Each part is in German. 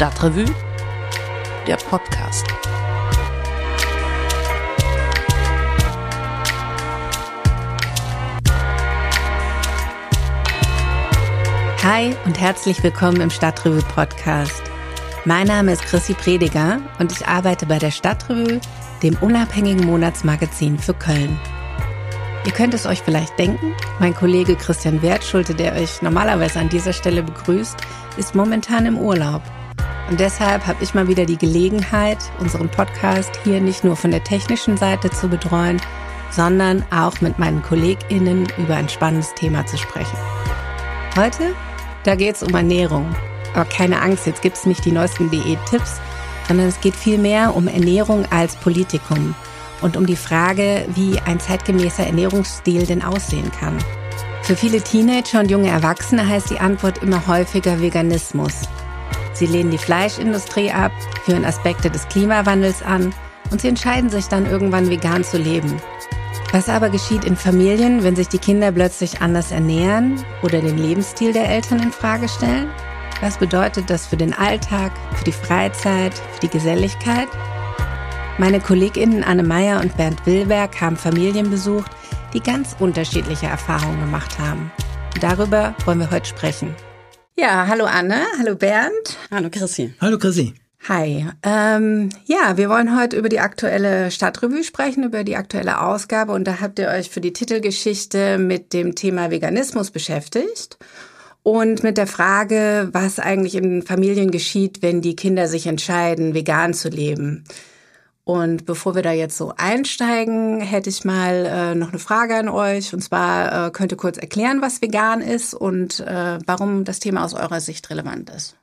Stadtrevue, der Podcast. Hi und herzlich willkommen im Stadtrevue Podcast. Mein Name ist Chrissy Prediger und ich arbeite bei der Stadtrevue, dem unabhängigen Monatsmagazin für Köln. Ihr könnt es euch vielleicht denken, mein Kollege Christian Wertschulte, der euch normalerweise an dieser Stelle begrüßt, ist momentan im Urlaub. Und deshalb habe ich mal wieder die Gelegenheit, unseren Podcast hier nicht nur von der technischen Seite zu betreuen, sondern auch mit meinen KollegInnen über ein spannendes Thema zu sprechen. Heute, da geht es um Ernährung. Aber keine Angst, jetzt gibt es nicht die neuesten Diät-Tipps, sondern es geht vielmehr um Ernährung als Politikum und um die Frage, wie ein zeitgemäßer Ernährungsstil denn aussehen kann. Für viele Teenager und junge Erwachsene heißt die Antwort immer häufiger Veganismus. Sie lehnen die Fleischindustrie ab, führen Aspekte des Klimawandels an und sie entscheiden sich dann irgendwann vegan zu leben. Was aber geschieht in Familien, wenn sich die Kinder plötzlich anders ernähren oder den Lebensstil der Eltern in Frage stellen? Was bedeutet das für den Alltag, für die Freizeit, für die Geselligkeit? Meine KollegInnen Anne Meyer und Bernd Willberg haben Familien besucht, die ganz unterschiedliche Erfahrungen gemacht haben. darüber wollen wir heute sprechen. Ja, hallo Anne, hallo Bernd. Hallo Chrissy. Hallo Chrissy. Hi. Ähm, ja, wir wollen heute über die aktuelle Stadtrevue sprechen, über die aktuelle Ausgabe. Und da habt ihr euch für die Titelgeschichte mit dem Thema Veganismus beschäftigt und mit der Frage, was eigentlich in Familien geschieht, wenn die Kinder sich entscheiden, vegan zu leben. Und bevor wir da jetzt so einsteigen, hätte ich mal äh, noch eine Frage an euch. Und zwar äh, könnt ihr kurz erklären, was vegan ist und äh, warum das Thema aus eurer Sicht relevant ist.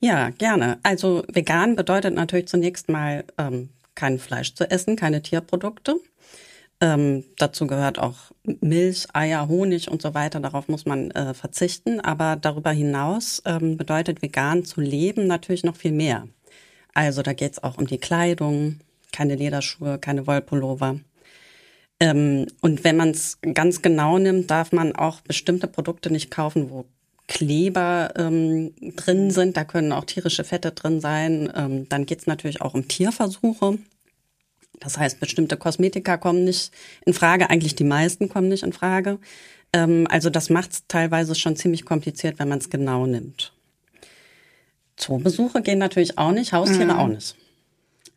Ja, gerne. Also vegan bedeutet natürlich zunächst mal ähm, kein Fleisch zu essen, keine Tierprodukte. Ähm, dazu gehört auch Milch, Eier, Honig und so weiter. Darauf muss man äh, verzichten. Aber darüber hinaus ähm, bedeutet vegan zu leben natürlich noch viel mehr. Also da geht es auch um die Kleidung, keine Lederschuhe, keine Wollpullover. Ähm, und wenn man es ganz genau nimmt, darf man auch bestimmte Produkte nicht kaufen, wo Kleber ähm, drin sind. Da können auch tierische Fette drin sein. Ähm, dann geht es natürlich auch um Tierversuche. Das heißt, bestimmte Kosmetika kommen nicht in Frage. Eigentlich die meisten kommen nicht in Frage. Ähm, also das macht es teilweise schon ziemlich kompliziert, wenn man es genau nimmt. Zoobesuche gehen natürlich auch nicht, Haustiere mhm. auch nicht.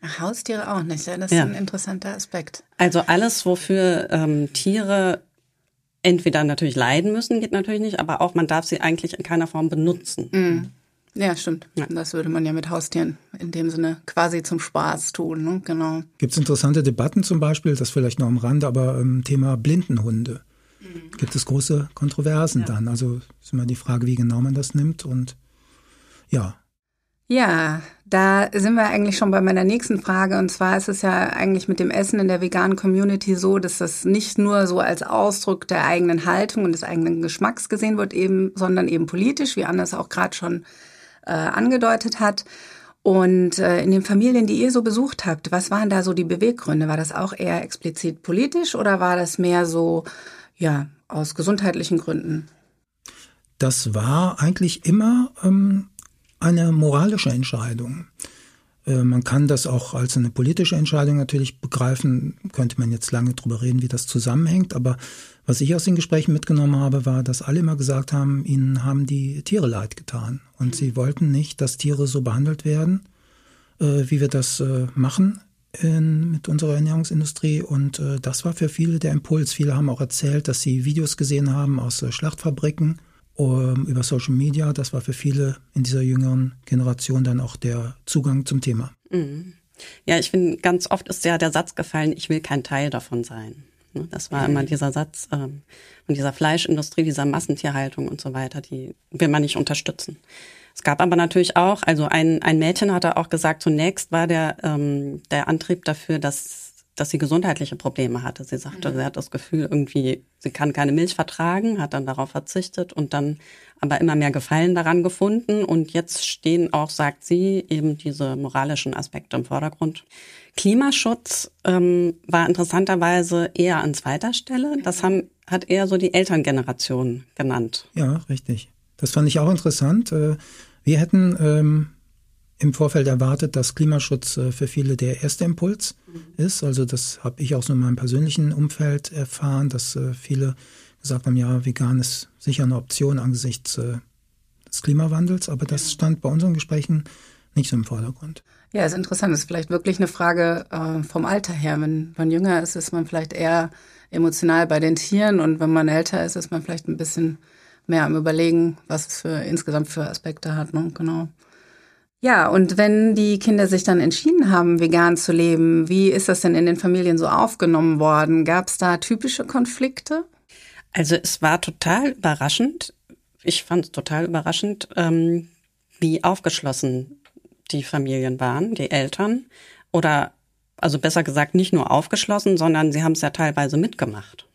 Ach, Haustiere auch nicht, ja, das ist ja. ein interessanter Aspekt. Also alles, wofür ähm, Tiere entweder natürlich leiden müssen, geht natürlich nicht, aber auch man darf sie eigentlich in keiner Form benutzen. Mhm. Ja, stimmt. Ja. Das würde man ja mit Haustieren in dem Sinne quasi zum Spaß tun, ne? genau. Gibt es interessante Debatten zum Beispiel, das vielleicht noch am Rande, aber ähm, Thema Blindenhunde. Mhm. Gibt es große Kontroversen ja. dann? Also ist immer die Frage, wie genau man das nimmt und ja, ja, da sind wir eigentlich schon bei meiner nächsten Frage. Und zwar ist es ja eigentlich mit dem Essen in der veganen Community so, dass das nicht nur so als Ausdruck der eigenen Haltung und des eigenen Geschmacks gesehen wird, eben, sondern eben politisch, wie Anders auch gerade schon äh, angedeutet hat. Und äh, in den Familien, die ihr so besucht habt, was waren da so die Beweggründe? War das auch eher explizit politisch oder war das mehr so, ja, aus gesundheitlichen Gründen? Das war eigentlich immer ähm, eine moralische Entscheidung. Äh, man kann das auch als eine politische Entscheidung natürlich begreifen, könnte man jetzt lange drüber reden, wie das zusammenhängt, aber was ich aus den Gesprächen mitgenommen habe, war, dass alle immer gesagt haben, ihnen haben die Tiere leid getan und sie wollten nicht, dass Tiere so behandelt werden, äh, wie wir das äh, machen mit unserer Ernährungsindustrie und das war für viele der Impuls. Viele haben auch erzählt, dass sie Videos gesehen haben aus Schlachtfabriken ähm, über Social Media. Das war für viele in dieser jüngeren Generation dann auch der Zugang zum Thema. Mhm. Ja, ich finde, ganz oft ist ja der Satz gefallen, ich will kein Teil davon sein. Ne, das war immer dieser Satz ähm, von dieser Fleischindustrie, dieser Massentierhaltung und so weiter, die will man nicht unterstützen. Es gab aber natürlich auch, also ein, ein Mädchen hatte auch gesagt, zunächst war der, ähm, der Antrieb dafür, dass dass sie gesundheitliche Probleme hatte. Sie sagte, mhm. sie hat das Gefühl, irgendwie, sie kann keine Milch vertragen, hat dann darauf verzichtet und dann aber immer mehr Gefallen daran gefunden. Und jetzt stehen auch, sagt sie, eben diese moralischen Aspekte im Vordergrund. Klimaschutz ähm, war interessanterweise eher an zweiter Stelle. Das haben, hat eher so die Elterngeneration genannt. Ja, richtig. Das fand ich auch interessant. Äh, wir hätten ähm, im Vorfeld erwartet, dass Klimaschutz äh, für viele der erste Impuls mhm. ist. Also das habe ich auch so in meinem persönlichen Umfeld erfahren, dass äh, viele gesagt haben, ja, vegan ist sicher eine Option angesichts äh, des Klimawandels, aber das stand bei unseren Gesprächen nicht so im Vordergrund. Ja, ist interessant. Das ist vielleicht wirklich eine Frage äh, vom Alter her. Wenn man jünger ist, ist man vielleicht eher emotional bei den Tieren und wenn man älter ist, ist man vielleicht ein bisschen mehr am Überlegen, was es für insgesamt für Aspekte hat. Ne? Genau. Ja, und wenn die Kinder sich dann entschieden haben, vegan zu leben, wie ist das denn in den Familien so aufgenommen worden? Gab es da typische Konflikte? Also es war total überraschend. Ich fand es total überraschend, ähm, wie aufgeschlossen die Familien waren, die Eltern. Oder also besser gesagt nicht nur aufgeschlossen, sondern sie haben es ja teilweise mitgemacht.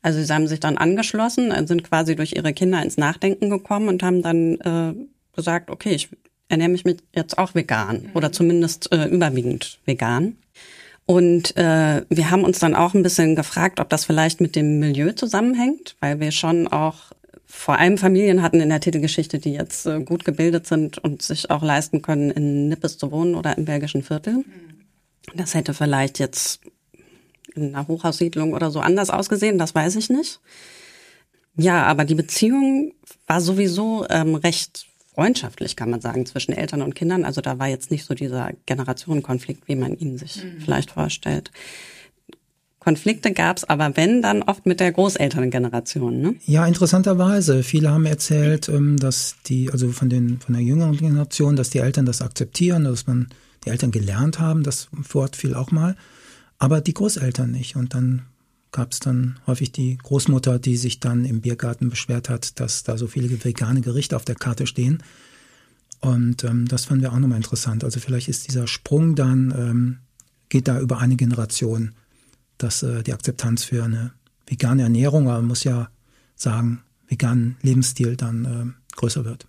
Also sie haben sich dann angeschlossen, sind quasi durch ihre Kinder ins Nachdenken gekommen und haben dann äh, gesagt, okay, ich ernähre mich mit jetzt auch vegan mhm. oder zumindest äh, überwiegend vegan. Und äh, wir haben uns dann auch ein bisschen gefragt, ob das vielleicht mit dem Milieu zusammenhängt, weil wir schon auch vor allem Familien hatten in der Titelgeschichte, die jetzt äh, gut gebildet sind und sich auch leisten können, in Nippes zu wohnen oder im belgischen Viertel. Mhm. Das hätte vielleicht jetzt in einer Hochhaussiedlung oder so anders ausgesehen, das weiß ich nicht. Ja, aber die Beziehung war sowieso ähm, recht freundschaftlich, kann man sagen, zwischen Eltern und Kindern. Also da war jetzt nicht so dieser Generationenkonflikt, wie man ihn sich mhm. vielleicht vorstellt. Konflikte gab es aber, wenn, dann oft mit der Großelterngeneration. Ne? Ja, interessanterweise. Viele haben erzählt, ähm, dass die, also von, den, von der jüngeren Generation, dass die Eltern das akzeptieren, dass man die Eltern gelernt haben, das Wort fiel auch mal, aber die Großeltern nicht. Und dann gab es dann häufig die Großmutter, die sich dann im Biergarten beschwert hat, dass da so viele vegane Gerichte auf der Karte stehen. Und ähm, das fanden wir auch nochmal interessant. Also vielleicht ist dieser Sprung dann, ähm, geht da über eine Generation, dass äh, die Akzeptanz für eine vegane Ernährung, aber man muss ja sagen, veganen Lebensstil dann äh, größer wird.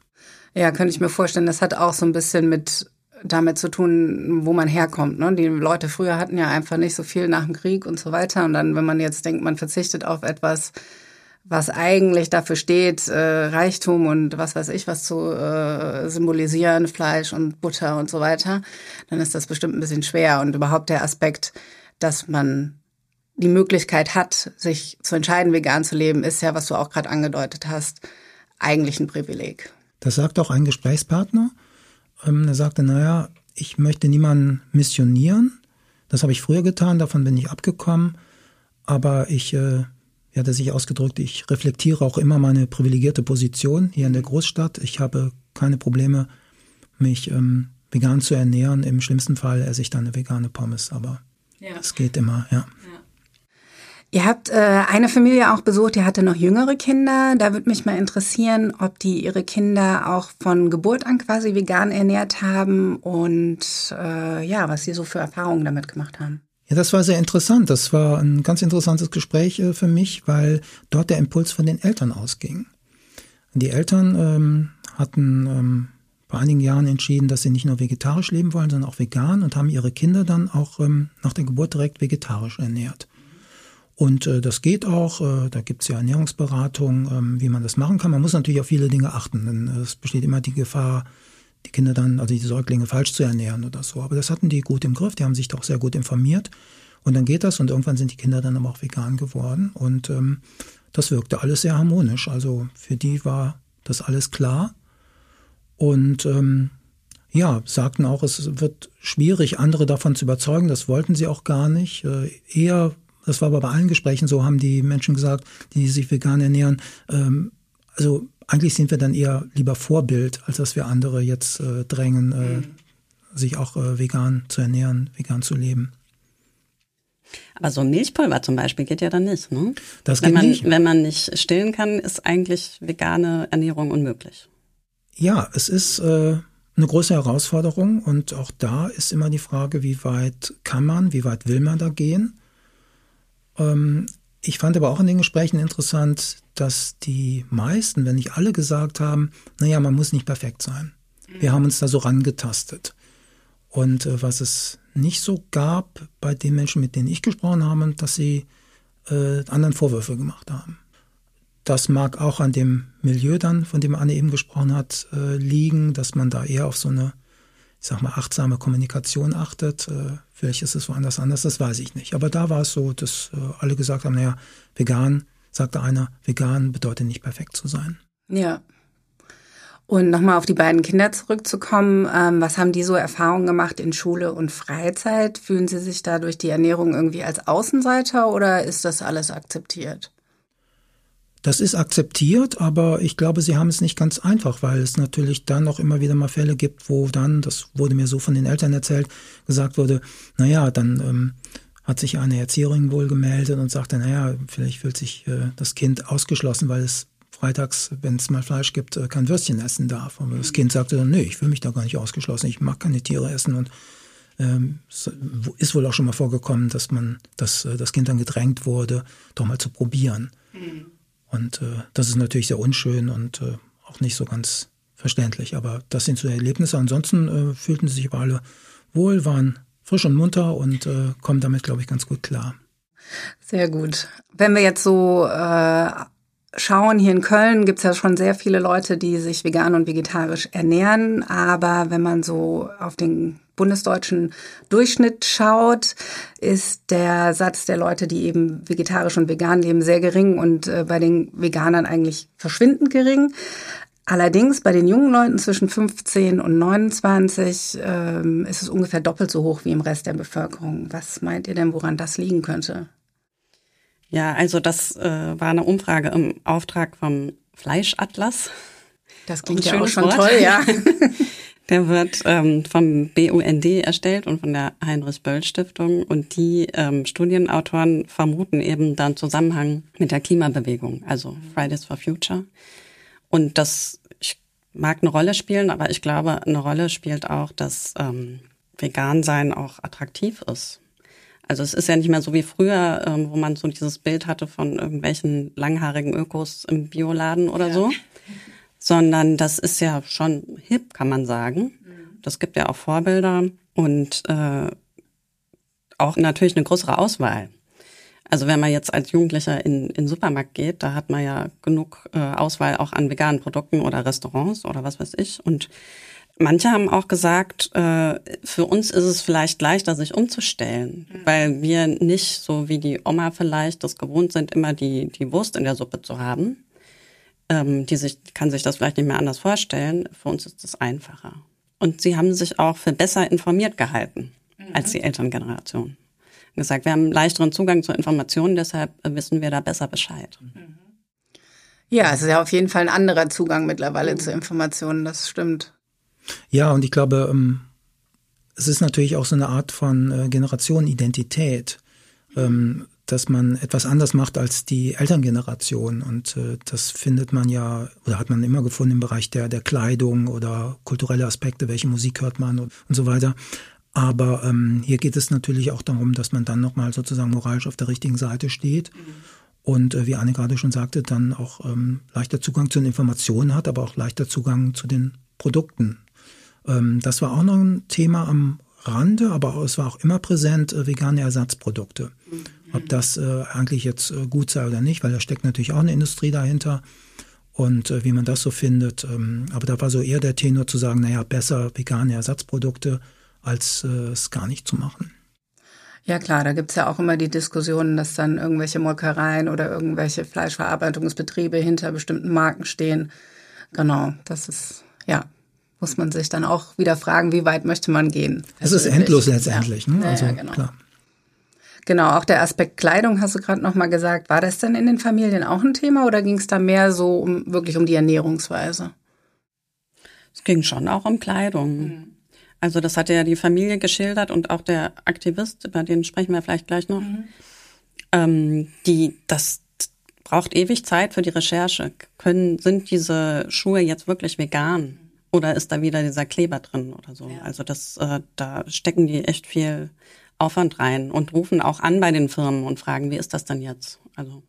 Ja, könnte ich mir vorstellen, das hat auch so ein bisschen mit damit zu tun, wo man herkommt. Ne? Die Leute früher hatten ja einfach nicht so viel nach dem Krieg und so weiter. Und dann, wenn man jetzt denkt, man verzichtet auf etwas, was eigentlich dafür steht, äh, Reichtum und was weiß ich, was zu äh, symbolisieren, Fleisch und Butter und so weiter, dann ist das bestimmt ein bisschen schwer. Und überhaupt der Aspekt, dass man die Möglichkeit hat, sich zu entscheiden, vegan zu leben, ist ja, was du auch gerade angedeutet hast, eigentlich ein Privileg. Das sagt auch ein Gesprächspartner. Ähm, er sagte, naja, ich möchte niemanden missionieren. Das habe ich früher getan, davon bin ich abgekommen. Aber ich, äh, wie hat er sich ausgedrückt, ich reflektiere auch immer meine privilegierte Position hier in der Großstadt. Ich habe keine Probleme, mich ähm, vegan zu ernähren. Im schlimmsten Fall esse ich dann eine vegane Pommes, aber es geht immer, ja. Ihr habt äh, eine Familie auch besucht, die hatte noch jüngere Kinder. Da würde mich mal interessieren, ob die ihre Kinder auch von Geburt an quasi vegan ernährt haben und äh, ja, was sie so für Erfahrungen damit gemacht haben. Ja, das war sehr interessant. Das war ein ganz interessantes Gespräch äh, für mich, weil dort der Impuls von den Eltern ausging. Die Eltern ähm, hatten ähm, vor einigen Jahren entschieden, dass sie nicht nur vegetarisch leben wollen, sondern auch vegan und haben ihre Kinder dann auch ähm, nach der Geburt direkt vegetarisch ernährt. Und äh, das geht auch, äh, da gibt es ja Ernährungsberatung, ähm, wie man das machen kann. Man muss natürlich auf viele Dinge achten, denn äh, es besteht immer die Gefahr, die Kinder dann, also die Säuglinge falsch zu ernähren oder so. Aber das hatten die gut im Griff, die haben sich doch sehr gut informiert. Und dann geht das und irgendwann sind die Kinder dann aber auch vegan geworden. Und ähm, das wirkte alles sehr harmonisch. Also für die war das alles klar. Und ähm, ja, sagten auch, es wird schwierig, andere davon zu überzeugen. Das wollten sie auch gar nicht. Äh, eher das war aber bei allen Gesprächen so, haben die Menschen gesagt, die sich vegan ernähren. Ähm, also eigentlich sind wir dann eher lieber Vorbild, als dass wir andere jetzt äh, drängen, äh, mhm. sich auch äh, vegan zu ernähren, vegan zu leben. Aber so Milchpulver zum Beispiel geht ja dann nicht, ne? Das wenn geht man, nicht. Wenn man nicht stillen kann, ist eigentlich vegane Ernährung unmöglich. Ja, es ist äh, eine große Herausforderung und auch da ist immer die Frage, wie weit kann man, wie weit will man da gehen? Ähm, ich fand aber auch in den Gesprächen interessant, dass die meisten, wenn nicht alle, gesagt haben, naja, man muss nicht perfekt sein. Wir haben uns da so rangetastet. Und äh, was es nicht so gab bei den Menschen, mit denen ich gesprochen habe, dass sie äh, anderen Vorwürfe gemacht haben. Das mag auch an dem Milieu dann, von dem Anne eben gesprochen hat, äh, liegen, dass man da eher auf so eine ich sag mal, achtsame Kommunikation achtet. Vielleicht ist es woanders anders, das weiß ich nicht. Aber da war es so, dass äh, alle gesagt haben, naja, vegan, sagte einer, vegan bedeutet nicht perfekt zu sein. Ja. Und nochmal auf die beiden Kinder zurückzukommen, ähm, was haben die so Erfahrungen gemacht in Schule und Freizeit? Fühlen sie sich da durch die Ernährung irgendwie als Außenseiter oder ist das alles akzeptiert? Das ist akzeptiert, aber ich glaube, sie haben es nicht ganz einfach, weil es natürlich dann auch immer wieder mal Fälle gibt, wo dann, das wurde mir so von den Eltern erzählt, gesagt wurde, naja, dann ähm, hat sich eine Erzieherin wohl gemeldet und sagte, naja, vielleicht fühlt sich äh, das Kind ausgeschlossen, weil es freitags, wenn es mal Fleisch gibt, äh, kein Würstchen essen darf. Aber das Kind sagte dann, nee, ich fühle mich da gar nicht ausgeschlossen, ich mag keine Tiere essen und ähm, ist wohl auch schon mal vorgekommen, dass man, dass äh, das Kind dann gedrängt wurde, doch mal zu probieren. Mhm. Und äh, das ist natürlich sehr unschön und äh, auch nicht so ganz verständlich. Aber das sind so Erlebnisse. Ansonsten äh, fühlten sie sich aber alle wohl, waren frisch und munter und äh, kommen damit, glaube ich, ganz gut klar. Sehr gut. Wenn wir jetzt so äh, schauen, hier in Köln gibt es ja schon sehr viele Leute, die sich vegan und vegetarisch ernähren. Aber wenn man so auf den bundesdeutschen Durchschnitt schaut, ist der Satz der Leute, die eben vegetarisch und vegan leben, sehr gering und äh, bei den Veganern eigentlich verschwindend gering. Allerdings bei den jungen Leuten zwischen 15 und 29 ähm, ist es ungefähr doppelt so hoch wie im Rest der Bevölkerung. Was meint ihr denn, woran das liegen könnte? Ja, also das äh, war eine Umfrage im Auftrag vom Fleischatlas. Das klingt ja auch schon Wort. toll, ja. Der wird ähm, vom BUND erstellt und von der Heinrich-Böll-Stiftung. Und die ähm, Studienautoren vermuten eben dann Zusammenhang mit der Klimabewegung, also Fridays for Future. Und das ich mag eine Rolle spielen, aber ich glaube, eine Rolle spielt auch, dass ähm, Vegan-Sein auch attraktiv ist. Also es ist ja nicht mehr so wie früher, ähm, wo man so dieses Bild hatte von irgendwelchen langhaarigen Ökos im Bioladen oder ja. so sondern das ist ja schon hip, kann man sagen. Das gibt ja auch Vorbilder und äh, auch natürlich eine größere Auswahl. Also wenn man jetzt als Jugendlicher in, in den Supermarkt geht, da hat man ja genug äh, Auswahl auch an veganen Produkten oder Restaurants oder was weiß ich. Und manche haben auch gesagt, äh, für uns ist es vielleicht leichter, sich umzustellen, mhm. weil wir nicht so wie die Oma vielleicht das gewohnt sind, immer die, die Wurst in der Suppe zu haben ähm, die sich, kann sich das vielleicht nicht mehr anders vorstellen. Für uns ist das einfacher. Und sie haben sich auch für besser informiert gehalten mhm. als die Elterngeneration. Gesagt, wir haben leichteren Zugang zu Informationen, deshalb wissen wir da besser Bescheid. Mhm. Ja, es ist ja auf jeden Fall ein anderer Zugang mittlerweile mhm. zu Informationen, das stimmt. Ja, und ich glaube, ähm, es ist natürlich auch so eine Art von äh, Generationenidentität. Dass man etwas anders macht als die Elterngeneration. Und äh, das findet man ja, oder hat man immer gefunden im Bereich der, der Kleidung oder kulturelle Aspekte, welche Musik hört man und, und so weiter. Aber ähm, hier geht es natürlich auch darum, dass man dann nochmal sozusagen moralisch auf der richtigen Seite steht. Mhm. Und äh, wie Anne gerade schon sagte, dann auch ähm, leichter Zugang zu den Informationen hat, aber auch leichter Zugang zu den Produkten. Ähm, das war auch noch ein Thema am Rande, aber es war auch immer präsent, äh, vegane Ersatzprodukte. Mhm. Ob das äh, eigentlich jetzt äh, gut sei oder nicht, weil da steckt natürlich auch eine Industrie dahinter. Und äh, wie man das so findet. Ähm, aber da war so eher der Tenor zu sagen, naja, besser vegane Ersatzprodukte, als äh, es gar nicht zu machen. Ja klar, da gibt's ja auch immer die Diskussionen, dass dann irgendwelche Molkereien oder irgendwelche Fleischverarbeitungsbetriebe hinter bestimmten Marken stehen. Genau, das ist, ja, muss man sich dann auch wieder fragen, wie weit möchte man gehen. Es ist endlos letztendlich. Ja. Ne? Also, ja, genau. klar. Genau, auch der Aspekt Kleidung hast du gerade noch mal gesagt. War das denn in den Familien auch ein Thema oder ging es da mehr so um wirklich um die Ernährungsweise? Es ging schon auch um Kleidung. Mhm. Also das hatte ja die Familie geschildert und auch der Aktivist, über den sprechen wir vielleicht gleich noch. Mhm. Ähm, die das braucht ewig Zeit für die Recherche. Können sind diese Schuhe jetzt wirklich vegan oder ist da wieder dieser Kleber drin oder so? Ja. Also das äh, da stecken die echt viel Aufwand rein und rufen auch an bei den Firmen und fragen, wie ist das denn jetzt? Also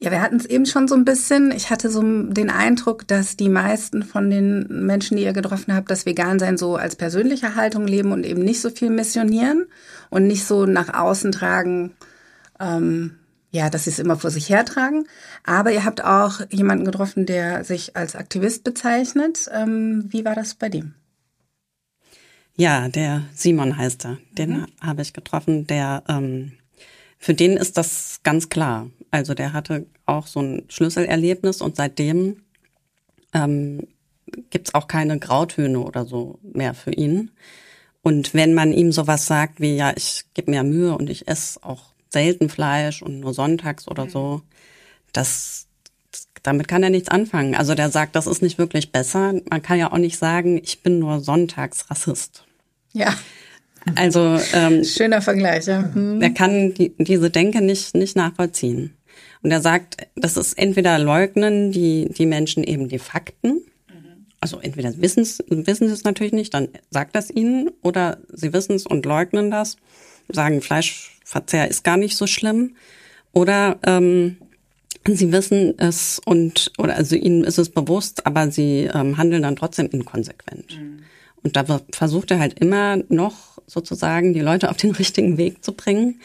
ja, wir hatten es eben schon so ein bisschen. Ich hatte so den Eindruck, dass die meisten von den Menschen, die ihr getroffen habt, das Vegansein so als persönliche Haltung leben und eben nicht so viel missionieren und nicht so nach außen tragen, ähm, ja, dass sie es immer vor sich hertragen. Aber ihr habt auch jemanden getroffen, der sich als Aktivist bezeichnet. Ähm, wie war das bei dem? Ja, der Simon heißt er. Den mhm. habe ich getroffen. Der, ähm, für den ist das ganz klar. Also der hatte auch so ein Schlüsselerlebnis und seitdem ähm, gibt's auch keine Grautöne oder so mehr für ihn. Und wenn man ihm sowas sagt wie, ja, ich gebe mir Mühe und ich esse auch selten Fleisch und nur sonntags oder mhm. so, das, damit kann er nichts anfangen. Also der sagt, das ist nicht wirklich besser. Man kann ja auch nicht sagen, ich bin nur sonntags Rassist. Ja. Also ähm, schöner Vergleich. Ja. Mhm. Er kann die, diese Denke nicht nicht nachvollziehen. Und er sagt, das ist entweder leugnen die die Menschen eben die Fakten. Also entweder wissen wissen sie es natürlich nicht, dann sagt das ihnen, oder sie wissen es und leugnen das, sagen Fleischverzehr ist gar nicht so schlimm, oder ähm, sie wissen es und oder also ihnen ist es bewusst, aber sie ähm, handeln dann trotzdem inkonsequent. Mhm. Und da versucht er halt immer noch sozusagen die Leute auf den richtigen Weg zu bringen.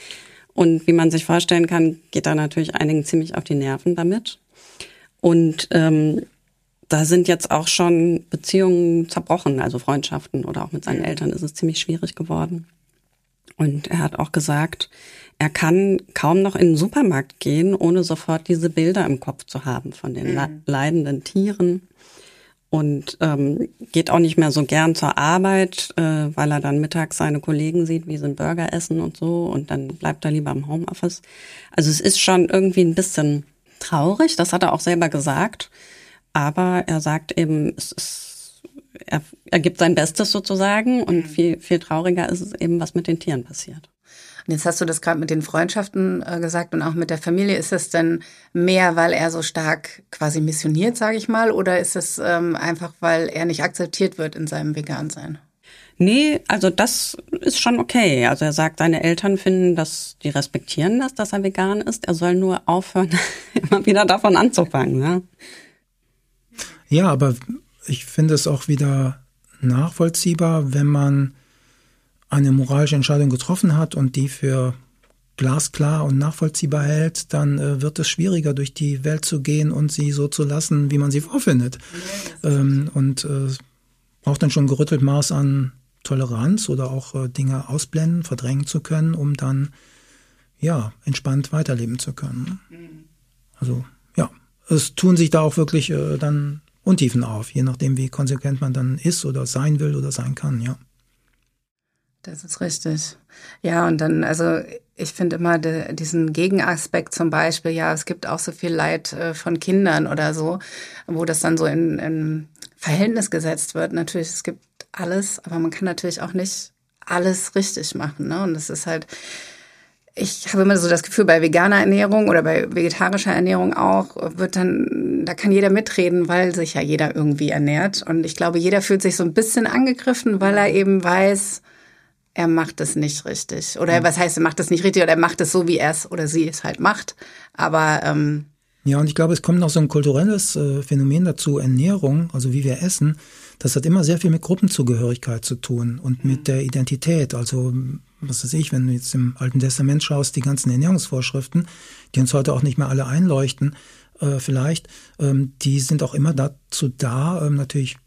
Und wie man sich vorstellen kann, geht da natürlich einigen ziemlich auf die Nerven damit. Und ähm, da sind jetzt auch schon Beziehungen zerbrochen, also Freundschaften oder auch mit seinen Eltern ist es ziemlich schwierig geworden. Und er hat auch gesagt, er kann kaum noch in den Supermarkt gehen, ohne sofort diese Bilder im Kopf zu haben von den leidenden Tieren und ähm, geht auch nicht mehr so gern zur Arbeit, äh, weil er dann mittags seine Kollegen sieht, wie sie einen Burger essen und so und dann bleibt er lieber im Homeoffice. Also es ist schon irgendwie ein bisschen traurig, das hat er auch selber gesagt, aber er sagt eben, es ist, er, er gibt sein Bestes sozusagen und mhm. viel, viel trauriger ist es eben, was mit den Tieren passiert. Und jetzt hast du das gerade mit den Freundschaften äh, gesagt und auch mit der Familie. Ist es denn mehr, weil er so stark quasi missioniert, sage ich mal, oder ist es ähm, einfach, weil er nicht akzeptiert wird in seinem Vegansein? Nee, also das ist schon okay. Also er sagt, seine Eltern finden dass die respektieren das, dass er vegan ist. Er soll nur aufhören, immer wieder davon anzufangen. Ja, ja aber ich finde es auch wieder nachvollziehbar, wenn man eine moralische Entscheidung getroffen hat und die für glasklar und nachvollziehbar hält, dann äh, wird es schwieriger, durch die Welt zu gehen und sie so zu lassen, wie man sie vorfindet. Ähm, und äh, braucht dann schon gerüttelt Maß an Toleranz oder auch äh, Dinge ausblenden, verdrängen zu können, um dann ja entspannt weiterleben zu können. Also ja, es tun sich da auch wirklich äh, dann Untiefen auf, je nachdem, wie konsequent man dann ist oder sein will oder sein kann, ja. Das ist richtig. Ja, und dann, also ich finde immer de, diesen Gegenaspekt zum Beispiel, ja, es gibt auch so viel Leid äh, von Kindern oder so, wo das dann so in, in Verhältnis gesetzt wird. Natürlich, es gibt alles, aber man kann natürlich auch nicht alles richtig machen. Ne? Und es ist halt, ich habe immer so das Gefühl, bei veganer Ernährung oder bei vegetarischer Ernährung auch, wird dann, da kann jeder mitreden, weil sich ja jeder irgendwie ernährt. Und ich glaube, jeder fühlt sich so ein bisschen angegriffen, weil er eben weiß, er macht es nicht richtig. Oder mhm. was heißt, er macht es nicht richtig oder er macht es so, wie er es oder sie es halt macht. Aber ähm, ja, und ich glaube, es kommt noch so ein kulturelles äh, Phänomen dazu, Ernährung, also wie wir essen. Das hat immer sehr viel mit Gruppenzugehörigkeit zu tun und mhm. mit der Identität. Also, was weiß ich, wenn du jetzt im Alten Testament schaust, die ganzen Ernährungsvorschriften, die uns heute auch nicht mehr alle einleuchten, äh, vielleicht, ähm, die sind auch immer dazu da, ähm, natürlich,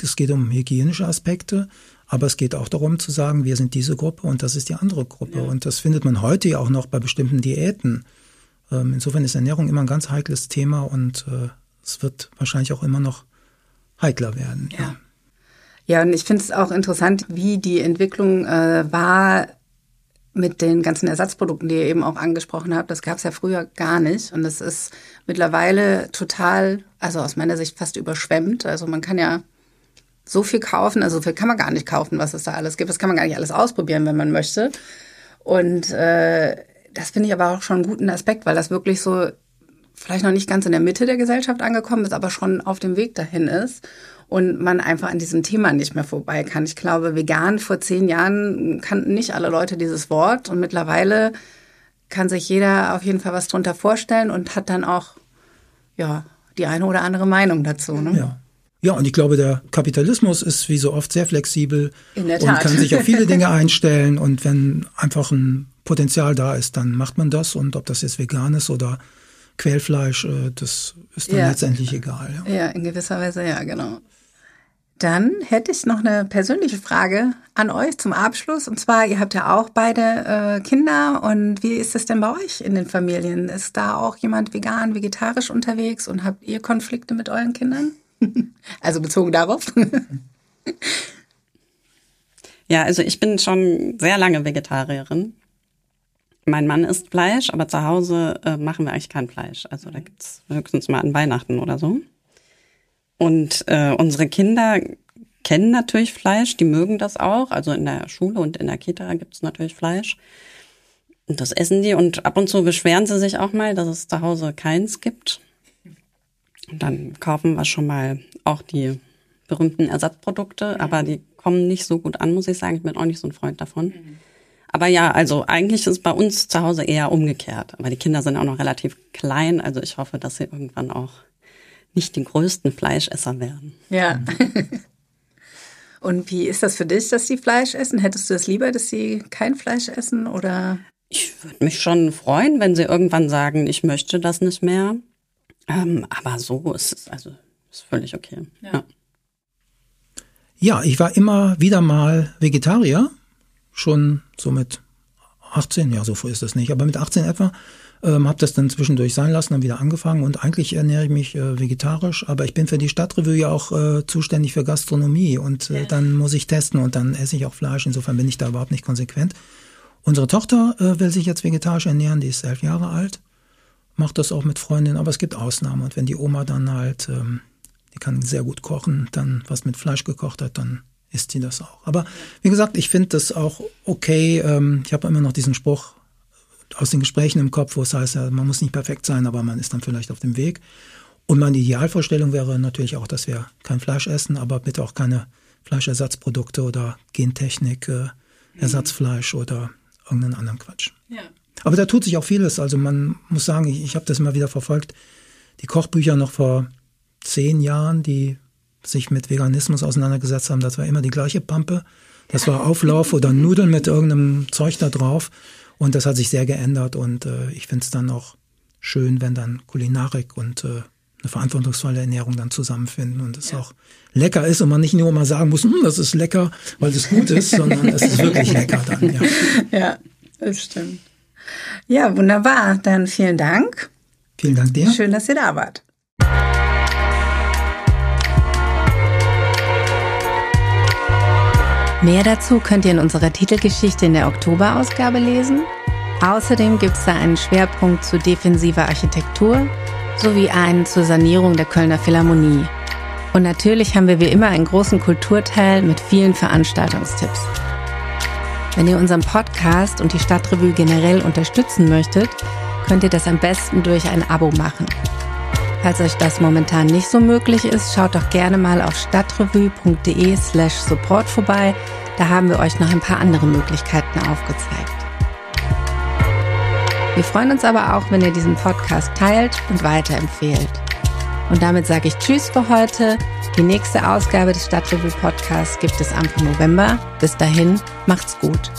es geht um hygienische Aspekte, aber es geht auch darum zu sagen, wir sind diese Gruppe und das ist die andere Gruppe. Ja. Und das findet man heute ja auch noch bei bestimmten Diäten. Ähm, insofern ist Ernährung immer ein ganz heikles Thema und äh, es wird wahrscheinlich auch immer noch heikler werden. Ja. Ja, und ich finde es auch interessant, wie die Entwicklung äh, war mit den ganzen Ersatzprodukten, die ihr eben auch angesprochen habt. Das gab es ja früher gar nicht. Und es ist mittlerweile total, also aus meiner Sicht fast überschwemmt. Also man kann ja so viel kaufen, also so viel kann man gar nicht kaufen, was es da alles gibt. Das kann man gar nicht alles ausprobieren, wenn man möchte. Und äh, das finde ich aber auch schon einen guten Aspekt, weil das wirklich so vielleicht noch nicht ganz in der Mitte der Gesellschaft angekommen ist, aber schon auf dem Weg dahin ist und man einfach an diesem Thema nicht mehr vorbei kann. Ich glaube, vegan vor zehn Jahren kannten nicht alle Leute dieses Wort und mittlerweile kann sich jeder auf jeden Fall was drunter vorstellen und hat dann auch ja die eine oder andere Meinung dazu. Ne? Ja. Ja, und ich glaube, der Kapitalismus ist wie so oft sehr flexibel und kann sich auf viele Dinge einstellen. Und wenn einfach ein Potenzial da ist, dann macht man das. Und ob das jetzt vegan ist oder Quälfleisch, äh, das ist dann ja. letztendlich egal. Ja. ja, in gewisser Weise, ja, genau. Dann hätte ich noch eine persönliche Frage an euch zum Abschluss. Und zwar, ihr habt ja auch beide äh, Kinder. Und wie ist es denn bei euch in den Familien? Ist da auch jemand vegan, vegetarisch unterwegs? Und habt ihr Konflikte mit euren Kindern? also bezogen darauf. ja, also ich bin schon sehr lange Vegetarierin. Mein Mann isst Fleisch, aber zu Hause äh, machen wir eigentlich kein Fleisch. Also da gibt's höchstens mal an Weihnachten oder so. Und äh, unsere Kinder kennen natürlich Fleisch, die mögen das auch. Also in der Schule und in der Kita gibt's natürlich Fleisch. Und das essen die und ab und zu beschweren sie sich auch mal, dass es zu Hause keins gibt. Und dann kaufen wir schon mal auch die berühmten Ersatzprodukte, aber die kommen nicht so gut an, muss ich sagen. Ich bin auch nicht so ein Freund davon. Mhm. Aber ja, also eigentlich ist es bei uns zu Hause eher umgekehrt. Aber die Kinder sind auch noch relativ klein, also ich hoffe, dass sie irgendwann auch nicht die größten Fleischesser werden. Ja. Und wie ist das für dich, dass sie Fleisch essen? Hättest du es lieber, dass sie kein Fleisch essen oder? Ich würde mich schon freuen, wenn sie irgendwann sagen, ich möchte das nicht mehr. Ähm, aber so ist es, also ist völlig okay. Ja. ja. Ja, ich war immer wieder mal Vegetarier, schon so mit 18, ja, so früh ist das nicht, aber mit 18 etwa. Ähm, habe das dann zwischendurch sein lassen, dann wieder angefangen und eigentlich ernähre ich mich äh, vegetarisch, aber ich bin für die Stadtrevue ja auch äh, zuständig für Gastronomie und äh, dann muss ich testen und dann esse ich auch Fleisch, insofern bin ich da überhaupt nicht konsequent. Unsere Tochter äh, will sich jetzt vegetarisch ernähren, die ist elf Jahre alt, macht das auch mit Freundinnen, aber es gibt Ausnahmen und wenn die Oma dann halt, ähm, die kann sehr gut kochen, dann was mit Fleisch gekocht hat, dann isst sie das auch. Aber wie gesagt, ich finde das auch okay. Ähm, ich habe immer noch diesen Spruch, aus den Gesprächen im Kopf, wo es heißt, man muss nicht perfekt sein, aber man ist dann vielleicht auf dem Weg. Und meine Idealvorstellung wäre natürlich auch, dass wir kein Fleisch essen, aber bitte auch keine Fleischersatzprodukte oder Gentechnik, äh, Ersatzfleisch oder irgendeinen anderen Quatsch. Ja. Aber da tut sich auch vieles. Also man muss sagen, ich, ich habe das immer wieder verfolgt. Die Kochbücher noch vor zehn Jahren, die sich mit Veganismus auseinandergesetzt haben, das war immer die gleiche Pampe. Das war Auflauf oder Nudeln mit irgendeinem Zeug da drauf. Und das hat sich sehr geändert und äh, ich finde es dann auch schön, wenn dann Kulinarik und äh, eine verantwortungsvolle Ernährung dann zusammenfinden und es ja. auch lecker ist und man nicht nur mal sagen muss, hm, das ist lecker, weil es gut ist, sondern es ist wirklich lecker dann. Ja. ja, das stimmt. Ja, wunderbar. Dann vielen Dank. Vielen Dank dir. Schön, dass ihr da wart. Mehr dazu könnt ihr in unserer Titelgeschichte in der Oktoberausgabe lesen. Außerdem gibt es da einen Schwerpunkt zu defensiver Architektur sowie einen zur Sanierung der Kölner Philharmonie. Und natürlich haben wir wie immer einen großen Kulturteil mit vielen Veranstaltungstipps. Wenn ihr unseren Podcast und die Stadtrevue generell unterstützen möchtet, könnt ihr das am besten durch ein Abo machen. Falls euch das momentan nicht so möglich ist, schaut doch gerne mal auf stadtrevue.de slash support vorbei. Da haben wir euch noch ein paar andere Möglichkeiten aufgezeigt. Wir freuen uns aber auch, wenn ihr diesen Podcast teilt und weiterempfehlt. Und damit sage ich Tschüss für heute. Die nächste Ausgabe des Stadtrevue Podcasts gibt es Anfang November. Bis dahin, macht's gut.